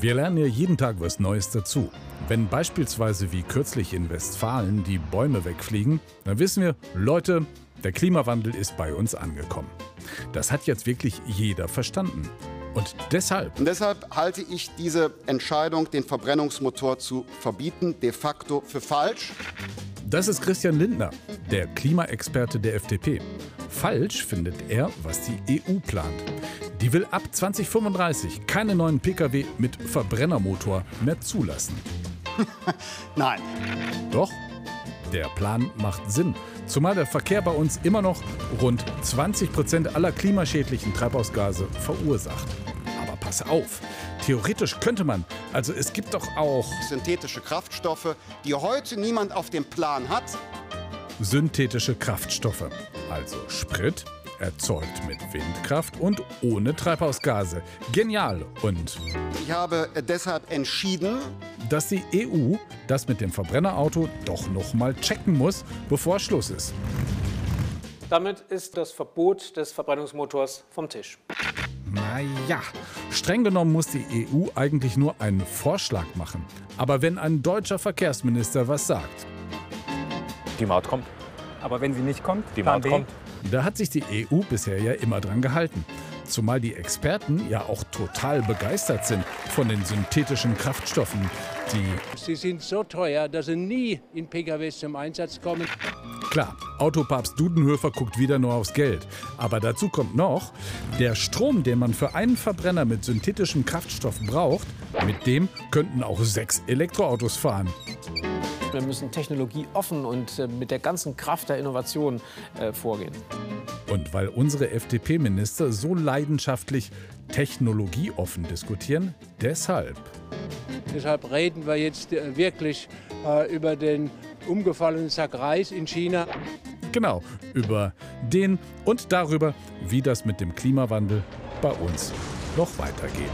Wir lernen ja jeden Tag was Neues dazu. Wenn beispielsweise wie kürzlich in Westfalen die Bäume wegfliegen, dann wissen wir, Leute, der Klimawandel ist bei uns angekommen. Das hat jetzt wirklich jeder verstanden. Und deshalb. Und deshalb halte ich diese Entscheidung, den Verbrennungsmotor zu verbieten, de facto für falsch. Das ist Christian Lindner, der Klimaexperte der FDP. Falsch findet er, was die EU plant. Die will ab 2035 keine neuen Pkw mit Verbrennermotor mehr zulassen. Nein. Doch, der Plan macht Sinn. Zumal der Verkehr bei uns immer noch rund 20 Prozent aller klimaschädlichen Treibhausgase verursacht. Aber pass auf, theoretisch könnte man, also es gibt doch auch Synthetische Kraftstoffe, die heute niemand auf dem Plan hat. synthetische Kraftstoffe, also Sprit, erzeugt mit Windkraft und ohne Treibhausgase. Genial und Ich habe deshalb entschieden, dass die EU das mit dem Verbrennerauto doch noch mal checken muss, bevor Schluss ist. Damit ist das Verbot des Verbrennungsmotors vom Tisch. Naja, streng genommen muss die EU eigentlich nur einen Vorschlag machen. Aber wenn ein deutscher Verkehrsminister was sagt, Die Maut kommt. Aber wenn sie nicht kommt, Die Maut kommt. Da hat sich die EU bisher ja immer dran gehalten. Zumal die Experten ja auch total begeistert sind von den synthetischen Kraftstoffen, die Sie sind so teuer, dass sie nie in PKWs zum Einsatz kommen. Klar, Autopapst Dudenhöfer guckt wieder nur aufs Geld. Aber dazu kommt noch, der Strom, den man für einen Verbrenner mit synthetischem Kraftstoff braucht, mit dem könnten auch sechs Elektroautos fahren. Wir müssen technologieoffen und äh, mit der ganzen Kraft der Innovation äh, vorgehen. Und weil unsere FDP-Minister so leidenschaftlich technologieoffen diskutieren, deshalb. Deshalb reden wir jetzt äh, wirklich über den umgefallenen Sack Reis in China. Genau, über den und darüber, wie das mit dem Klimawandel bei uns noch weitergeht.